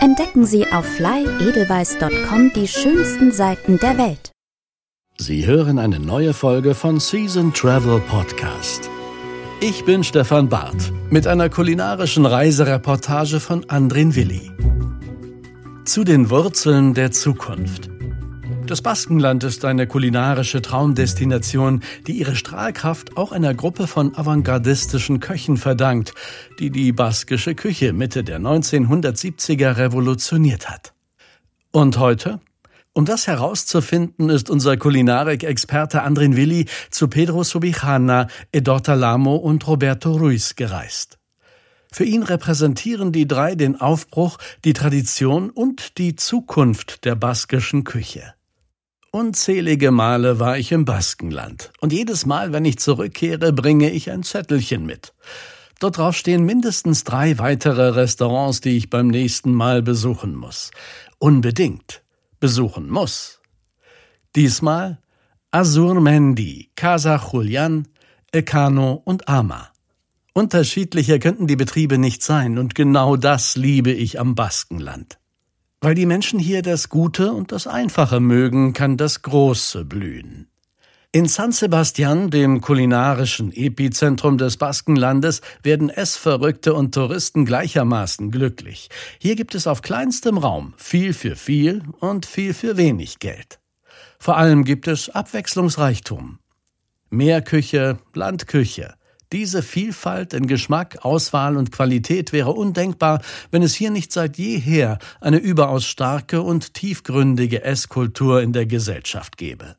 Entdecken Sie auf flyedelweiss.com die schönsten Seiten der Welt. Sie hören eine neue Folge von Season Travel Podcast. Ich bin Stefan Barth mit einer kulinarischen Reisereportage von Andrin Willi. Zu den Wurzeln der Zukunft. Das Baskenland ist eine kulinarische Traumdestination, die ihre Strahlkraft auch einer Gruppe von avantgardistischen Köchen verdankt, die die baskische Küche Mitte der 1970er revolutioniert hat. Und heute? Um das herauszufinden, ist unser Kulinarik-Experte Andrin Willi zu Pedro Subijana, Edorta Lamo und Roberto Ruiz gereist. Für ihn repräsentieren die drei den Aufbruch, die Tradition und die Zukunft der baskischen Küche. Unzählige Male war ich im Baskenland, und jedes Mal, wenn ich zurückkehre, bringe ich ein Zettelchen mit. Dort drauf stehen mindestens drei weitere Restaurants, die ich beim nächsten Mal besuchen muss. Unbedingt besuchen muss. Diesmal Azur Mendi, Casa Julian, Ekano und Ama. Unterschiedlicher könnten die Betriebe nicht sein, und genau das liebe ich am Baskenland. Weil die Menschen hier das Gute und das Einfache mögen, kann das Große blühen. In San Sebastian, dem kulinarischen Epizentrum des Baskenlandes, werden Essverrückte und Touristen gleichermaßen glücklich. Hier gibt es auf kleinstem Raum viel für viel und viel für wenig Geld. Vor allem gibt es Abwechslungsreichtum. Meerküche, Landküche, diese Vielfalt in Geschmack, Auswahl und Qualität wäre undenkbar, wenn es hier nicht seit jeher eine überaus starke und tiefgründige Esskultur in der Gesellschaft gäbe.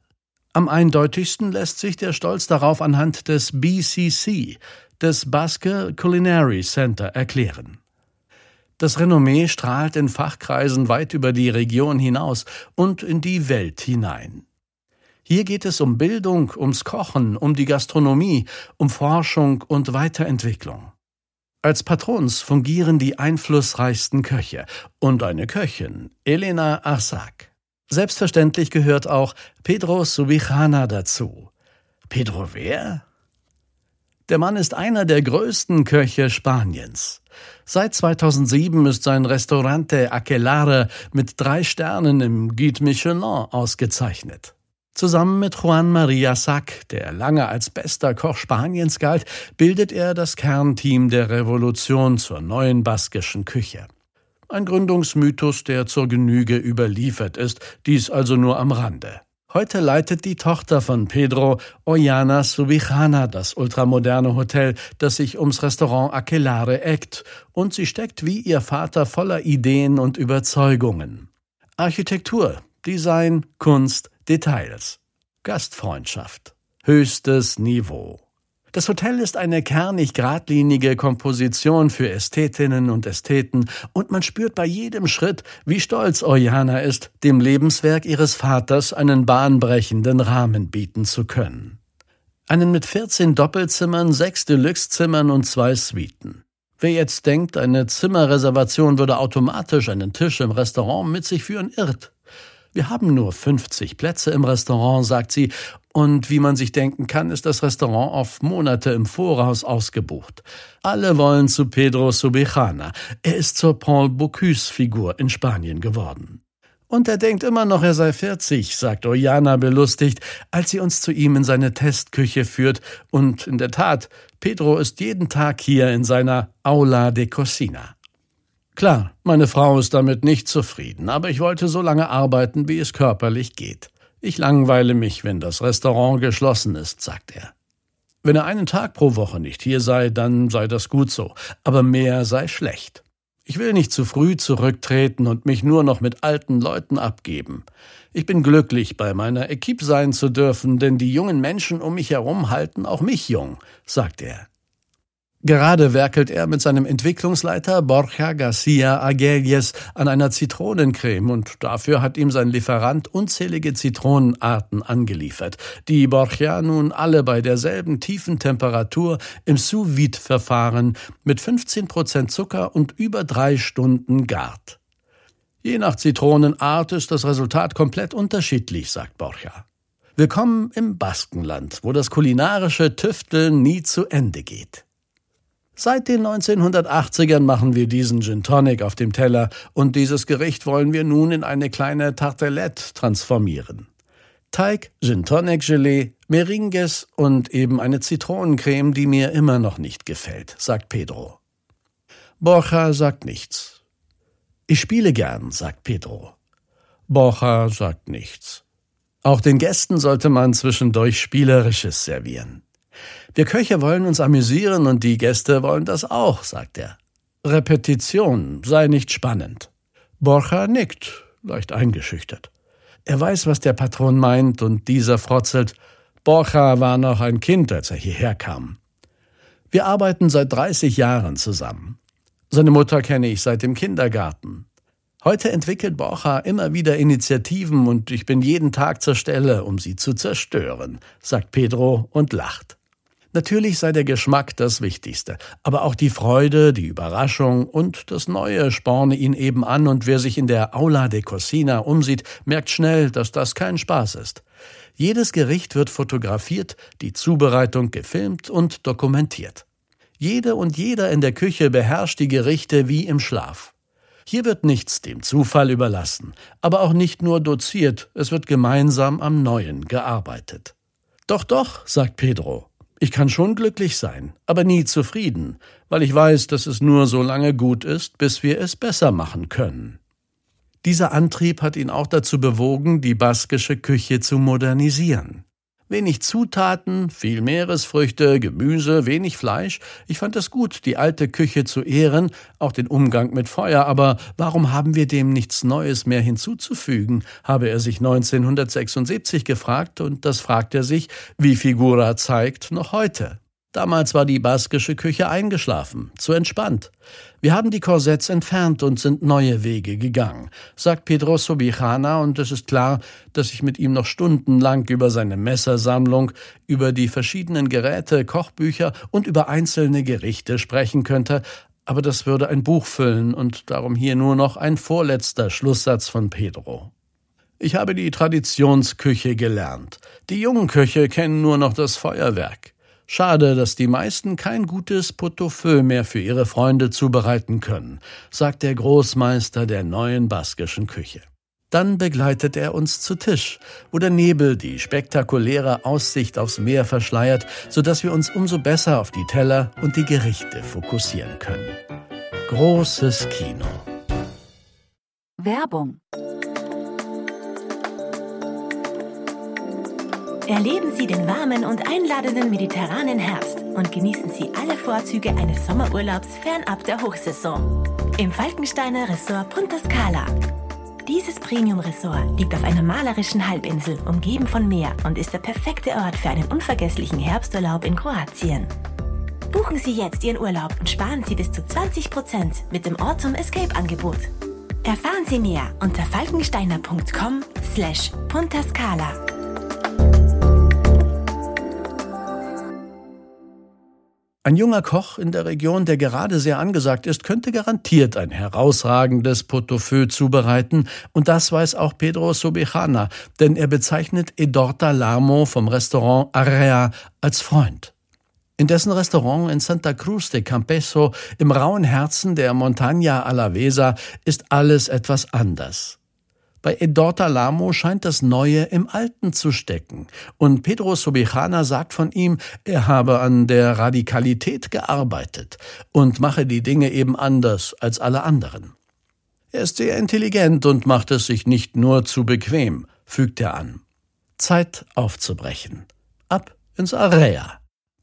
Am eindeutigsten lässt sich der Stolz darauf anhand des BCC, des Basque Culinary Center, erklären. Das Renommee strahlt in Fachkreisen weit über die Region hinaus und in die Welt hinein. Hier geht es um Bildung, ums Kochen, um die Gastronomie, um Forschung und Weiterentwicklung. Als Patrons fungieren die einflussreichsten Köche und eine Köchin, Elena Arsak. Selbstverständlich gehört auch Pedro Subijana dazu. Pedro wer? Der Mann ist einer der größten Köche Spaniens. Seit 2007 ist sein Restaurante Aquelare mit drei Sternen im Guide Michelin ausgezeichnet. Zusammen mit Juan Maria Sack, der lange als bester Koch Spaniens galt, bildet er das Kernteam der Revolution zur neuen baskischen Küche. Ein Gründungsmythos, der zur Genüge überliefert ist, dies also nur am Rande. Heute leitet die Tochter von Pedro, Oyana Subijana, das ultramoderne Hotel, das sich ums Restaurant Aquelare eckt, und sie steckt wie ihr Vater voller Ideen und Überzeugungen. Architektur, Design, Kunst, Details. Gastfreundschaft. Höchstes Niveau. Das Hotel ist eine kernig geradlinige Komposition für Ästhetinnen und Ästheten, und man spürt bei jedem Schritt, wie stolz Oriana ist, dem Lebenswerk ihres Vaters einen bahnbrechenden Rahmen bieten zu können. Einen mit 14 Doppelzimmern, sechs Deluxe-Zimmern und zwei Suiten. Wer jetzt denkt, eine Zimmerreservation würde automatisch einen Tisch im Restaurant mit sich führen, irrt. Wir haben nur 50 Plätze im Restaurant, sagt sie, und wie man sich denken kann, ist das Restaurant auf Monate im Voraus ausgebucht. Alle wollen zu Pedro Subijana. Er ist zur Paul Bocuse-Figur in Spanien geworden. Und er denkt immer noch, er sei 40, sagt Oyana belustigt, als sie uns zu ihm in seine Testküche führt. Und in der Tat, Pedro ist jeden Tag hier in seiner Aula de Cocina. Klar, meine Frau ist damit nicht zufrieden, aber ich wollte so lange arbeiten, wie es körperlich geht. Ich langweile mich, wenn das Restaurant geschlossen ist, sagt er. Wenn er einen Tag pro Woche nicht hier sei, dann sei das gut so, aber mehr sei schlecht. Ich will nicht zu früh zurücktreten und mich nur noch mit alten Leuten abgeben. Ich bin glücklich, bei meiner Equipe sein zu dürfen, denn die jungen Menschen um mich herum halten auch mich jung, sagt er. Gerade werkelt er mit seinem Entwicklungsleiter Borja Garcia Aguelles an einer Zitronencreme und dafür hat ihm sein Lieferant unzählige Zitronenarten angeliefert, die Borja nun alle bei derselben tiefen Temperatur im Sous-Vide-Verfahren mit 15 Prozent Zucker und über drei Stunden gart. Je nach Zitronenart ist das Resultat komplett unterschiedlich, sagt Borja. Willkommen im Baskenland, wo das kulinarische Tüfteln nie zu Ende geht. Seit den 1980ern machen wir diesen Gin Tonic auf dem Teller und dieses Gericht wollen wir nun in eine kleine Tartelette transformieren. Teig, Gin Tonic Gelee, Meringues und eben eine Zitronencreme, die mir immer noch nicht gefällt, sagt Pedro. Borja sagt nichts. Ich spiele gern, sagt Pedro. Borja sagt nichts. Auch den Gästen sollte man zwischendurch Spielerisches servieren. Wir Köche wollen uns amüsieren und die Gäste wollen das auch, sagt er. Repetition sei nicht spannend. Borcha nickt, leicht eingeschüchtert. Er weiß, was der Patron meint, und dieser frotzelt. Borcha war noch ein Kind, als er hierher kam. Wir arbeiten seit 30 Jahren zusammen. Seine Mutter kenne ich seit dem Kindergarten. Heute entwickelt Borcha immer wieder Initiativen und ich bin jeden Tag zur Stelle, um sie zu zerstören, sagt Pedro und lacht. Natürlich sei der Geschmack das Wichtigste, aber auch die Freude, die Überraschung und das Neue sporne ihn eben an und wer sich in der Aula de Cocina umsieht, merkt schnell, dass das kein Spaß ist. Jedes Gericht wird fotografiert, die Zubereitung gefilmt und dokumentiert. Jede und jeder in der Küche beherrscht die Gerichte wie im Schlaf. Hier wird nichts dem Zufall überlassen, aber auch nicht nur doziert, es wird gemeinsam am Neuen gearbeitet. Doch, doch, sagt Pedro, ich kann schon glücklich sein, aber nie zufrieden, weil ich weiß, dass es nur so lange gut ist, bis wir es besser machen können. Dieser Antrieb hat ihn auch dazu bewogen, die baskische Küche zu modernisieren. Wenig Zutaten, viel Meeresfrüchte, Gemüse, wenig Fleisch. Ich fand es gut, die alte Küche zu ehren, auch den Umgang mit Feuer, aber warum haben wir dem nichts Neues mehr hinzuzufügen, habe er sich 1976 gefragt, und das fragt er sich, wie Figura zeigt, noch heute. Damals war die baskische Küche eingeschlafen, zu entspannt. Wir haben die Korsetts entfernt und sind neue Wege gegangen, sagt Pedro Sobijana, und es ist klar, dass ich mit ihm noch stundenlang über seine Messersammlung, über die verschiedenen Geräte, Kochbücher und über einzelne Gerichte sprechen könnte, aber das würde ein Buch füllen und darum hier nur noch ein vorletzter Schlusssatz von Pedro. Ich habe die Traditionsküche gelernt. Die jungen Köche kennen nur noch das Feuerwerk. Schade, dass die meisten kein gutes Pot-au-feu mehr für ihre Freunde zubereiten können, sagt der Großmeister der neuen baskischen Küche. Dann begleitet er uns zu Tisch, wo der Nebel die spektakuläre Aussicht aufs Meer verschleiert, sodass wir uns umso besser auf die Teller und die Gerichte fokussieren können. Großes Kino. Werbung Erleben Sie den warmen und einladenden mediterranen Herbst und genießen Sie alle Vorzüge eines Sommerurlaubs fernab der Hochsaison. Im Falkensteiner Ressort Punta Scala. Dieses Premium-Ressort liegt auf einer malerischen Halbinsel, umgeben von Meer und ist der perfekte Ort für einen unvergesslichen Herbsturlaub in Kroatien. Buchen Sie jetzt Ihren Urlaub und sparen Sie bis zu 20% mit dem Autumn Escape Angebot. Erfahren Sie mehr unter falkensteiner.com slash puntascala. Ein junger Koch in der Region, der gerade sehr angesagt ist, könnte garantiert ein herausragendes Pot-au-feu zubereiten. Und das weiß auch Pedro Sobejana, denn er bezeichnet Edorta Lamo vom Restaurant Area als Freund. In dessen Restaurant in Santa Cruz de Campeso im rauen Herzen der Montaña Alavesa ist alles etwas anders. Bei Edorta Lamo scheint das Neue im Alten zu stecken. Und Pedro Sobijana sagt von ihm, er habe an der Radikalität gearbeitet und mache die Dinge eben anders als alle anderen. Er ist sehr intelligent und macht es sich nicht nur zu bequem, fügt er an. Zeit aufzubrechen. Ab ins Area.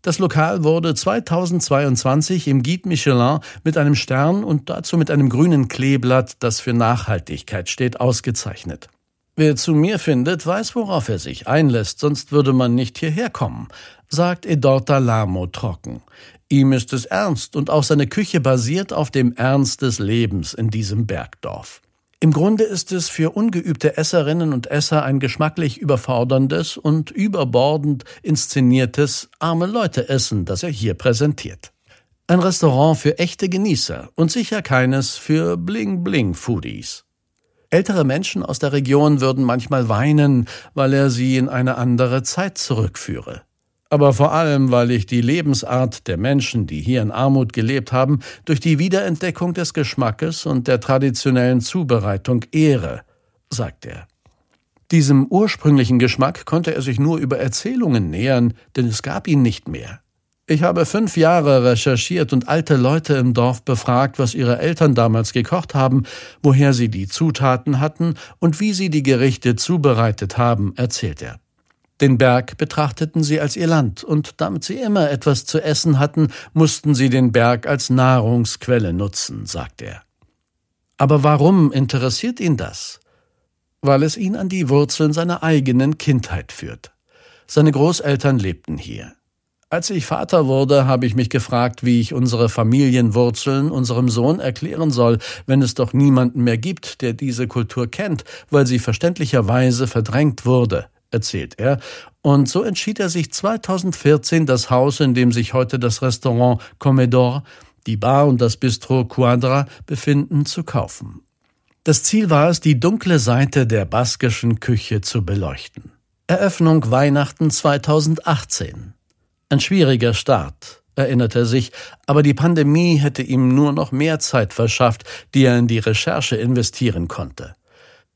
Das Lokal wurde 2022 im Guide Michelin mit einem Stern und dazu mit einem grünen Kleeblatt, das für Nachhaltigkeit steht, ausgezeichnet. Wer zu mir findet, weiß, worauf er sich einlässt, sonst würde man nicht hierher kommen, sagt Edorta Lamo trocken. Ihm ist es ernst und auch seine Küche basiert auf dem Ernst des Lebens in diesem Bergdorf. Im Grunde ist es für ungeübte Esserinnen und Esser ein geschmacklich überforderndes und überbordend inszeniertes arme Leute Essen, das er hier präsentiert. Ein Restaurant für echte Genießer und sicher keines für Bling-Bling-Foodies. Ältere Menschen aus der Region würden manchmal weinen, weil er sie in eine andere Zeit zurückführe. Aber vor allem, weil ich die Lebensart der Menschen, die hier in Armut gelebt haben, durch die Wiederentdeckung des Geschmackes und der traditionellen Zubereitung ehre, sagt er. Diesem ursprünglichen Geschmack konnte er sich nur über Erzählungen nähern, denn es gab ihn nicht mehr. Ich habe fünf Jahre recherchiert und alte Leute im Dorf befragt, was ihre Eltern damals gekocht haben, woher sie die Zutaten hatten und wie sie die Gerichte zubereitet haben, erzählt er. Den Berg betrachteten sie als ihr Land, und damit sie immer etwas zu essen hatten, mussten sie den Berg als Nahrungsquelle nutzen, sagt er. Aber warum interessiert ihn das? Weil es ihn an die Wurzeln seiner eigenen Kindheit führt. Seine Großeltern lebten hier. Als ich Vater wurde, habe ich mich gefragt, wie ich unsere Familienwurzeln unserem Sohn erklären soll, wenn es doch niemanden mehr gibt, der diese Kultur kennt, weil sie verständlicherweise verdrängt wurde, erzählt er, und so entschied er sich 2014 das Haus, in dem sich heute das Restaurant Comedor, die Bar und das Bistro Quadra befinden, zu kaufen. Das Ziel war es, die dunkle Seite der baskischen Küche zu beleuchten. Eröffnung Weihnachten 2018. Ein schwieriger Start, erinnert er sich, aber die Pandemie hätte ihm nur noch mehr Zeit verschafft, die er in die Recherche investieren konnte.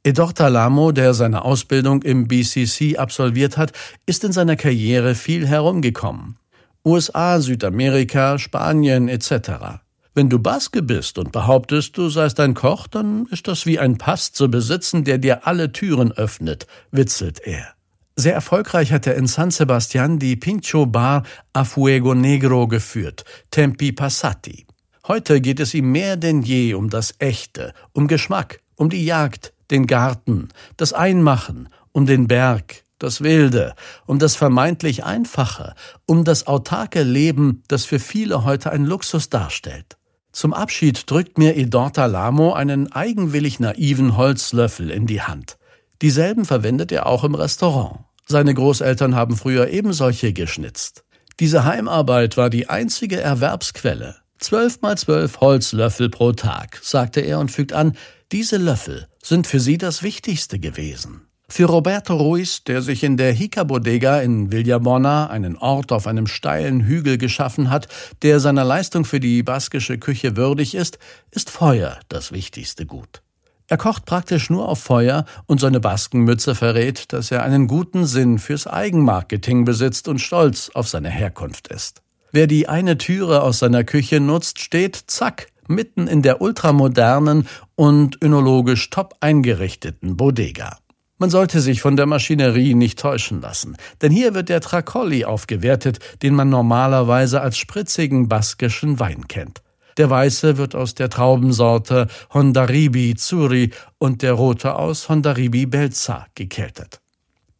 Edorta Lamo, der seine Ausbildung im BCC absolviert hat, ist in seiner Karriere viel herumgekommen. USA, Südamerika, Spanien etc. Wenn du Baske bist und behauptest, du seist ein Koch, dann ist das wie ein Pass zu besitzen, der dir alle Türen öffnet, witzelt er. Sehr erfolgreich hat er in San Sebastian die Pincho Bar a Fuego Negro geführt, Tempi Passati. Heute geht es ihm mehr denn je um das Echte, um Geschmack, um die Jagd, den Garten, das Einmachen, um den Berg, das Wilde, um das vermeintlich Einfache, um das autarke Leben, das für viele heute ein Luxus darstellt. Zum Abschied drückt mir Edorta Lamo einen eigenwillig naiven Holzlöffel in die Hand. Dieselben verwendet er auch im Restaurant. Seine Großeltern haben früher eben solche geschnitzt. Diese Heimarbeit war die einzige Erwerbsquelle. Zwölf mal zwölf Holzlöffel pro Tag, sagte er und fügt an, diese Löffel sind für sie das Wichtigste gewesen. Für Roberto Ruiz, der sich in der Hica Bodega in Villabona einen Ort auf einem steilen Hügel geschaffen hat, der seiner Leistung für die baskische Küche würdig ist, ist Feuer das wichtigste Gut. Er kocht praktisch nur auf Feuer und seine Baskenmütze verrät, dass er einen guten Sinn fürs Eigenmarketing besitzt und stolz auf seine Herkunft ist. Wer die eine Türe aus seiner Küche nutzt, steht, zack, mitten in der ultramodernen und önologisch top eingerichteten Bodega. Man sollte sich von der Maschinerie nicht täuschen lassen, denn hier wird der Tracolli aufgewertet, den man normalerweise als spritzigen baskischen Wein kennt. Der weiße wird aus der Traubensorte Hondaribi Zuri und der rote aus Hondaribi Belza gekeltert.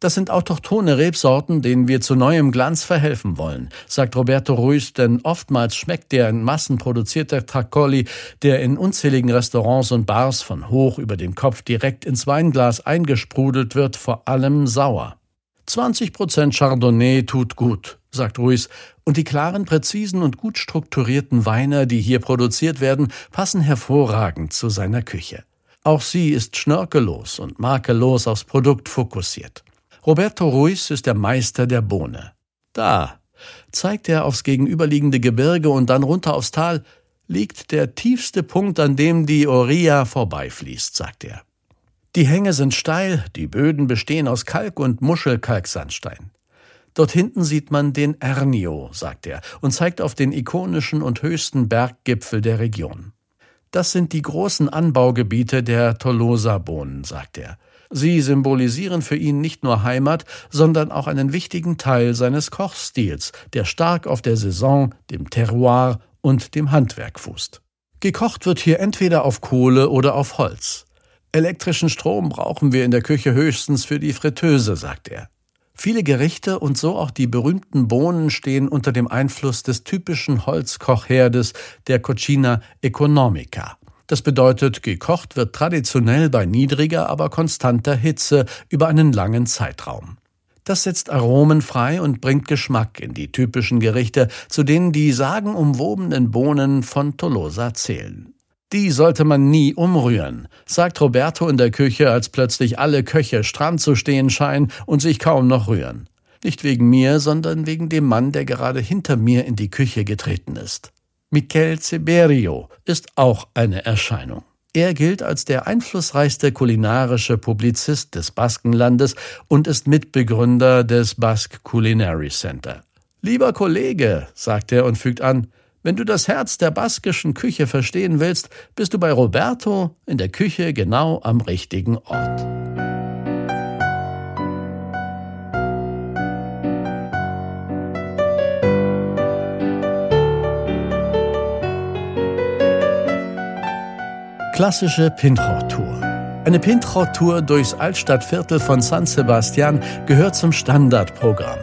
Das sind autochthone Rebsorten, denen wir zu neuem Glanz verhelfen wollen, sagt Roberto Ruiz, denn oftmals schmeckt der in Massen produzierte Tracoli, der in unzähligen Restaurants und Bars von hoch über dem Kopf direkt ins Weinglas eingesprudelt wird, vor allem sauer. 20 Prozent Chardonnay tut gut, sagt Ruiz, und die klaren, präzisen und gut strukturierten Weine, die hier produziert werden, passen hervorragend zu seiner Küche. Auch sie ist schnörkellos und makellos aufs Produkt fokussiert. Roberto Ruiz ist der Meister der Bohne. Da, zeigt er aufs gegenüberliegende Gebirge und dann runter aufs Tal, liegt der tiefste Punkt, an dem die Oria vorbeifließt, sagt er. Die Hänge sind steil, die Böden bestehen aus Kalk- und Muschelkalksandstein. Dort hinten sieht man den Ernio, sagt er, und zeigt auf den ikonischen und höchsten Berggipfel der Region. Das sind die großen Anbaugebiete der Tolosa-Bohnen, sagt er. Sie symbolisieren für ihn nicht nur Heimat, sondern auch einen wichtigen Teil seines Kochstils, der stark auf der Saison, dem Terroir und dem Handwerk fußt. Gekocht wird hier entweder auf Kohle oder auf Holz. Elektrischen Strom brauchen wir in der Küche höchstens für die Fritteuse, sagt er. Viele Gerichte und so auch die berühmten Bohnen stehen unter dem Einfluss des typischen Holzkochherdes der Cucina Economica. Das bedeutet, gekocht wird traditionell bei niedriger, aber konstanter Hitze über einen langen Zeitraum. Das setzt Aromen frei und bringt Geschmack in die typischen Gerichte, zu denen die sagenumwobenen Bohnen von Tolosa zählen. Die sollte man nie umrühren, sagt Roberto in der Küche, als plötzlich alle Köche stramm zu stehen scheinen und sich kaum noch rühren. Nicht wegen mir, sondern wegen dem Mann, der gerade hinter mir in die Küche getreten ist. Miquel Ceberio ist auch eine Erscheinung. Er gilt als der einflussreichste kulinarische Publizist des Baskenlandes und ist Mitbegründer des Basque Culinary Center. Lieber Kollege, sagt er und fügt an, wenn du das Herz der baskischen Küche verstehen willst, bist du bei Roberto in der Küche genau am richtigen Ort. Klassische Pintrot-Tour. Eine Pintrot-Tour durchs Altstadtviertel von San Sebastian gehört zum Standardprogramm.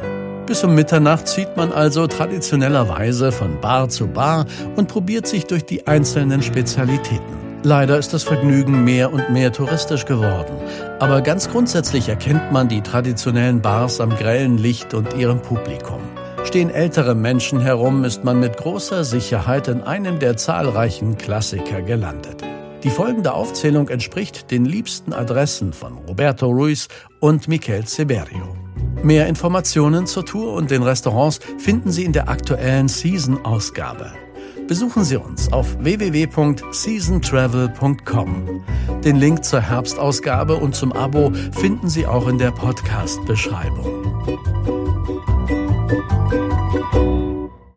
Bis um Mitternacht zieht man also traditionellerweise von Bar zu Bar und probiert sich durch die einzelnen Spezialitäten. Leider ist das Vergnügen mehr und mehr touristisch geworden. Aber ganz grundsätzlich erkennt man die traditionellen Bars am grellen Licht und ihrem Publikum. Stehen ältere Menschen herum, ist man mit großer Sicherheit in einem der zahlreichen Klassiker gelandet. Die folgende Aufzählung entspricht den liebsten Adressen von Roberto Ruiz und Miquel Severio. Mehr Informationen zur Tour und den Restaurants finden Sie in der aktuellen Season-Ausgabe. Besuchen Sie uns auf www.seasontravel.com. Den Link zur Herbstausgabe und zum Abo finden Sie auch in der Podcast-Beschreibung.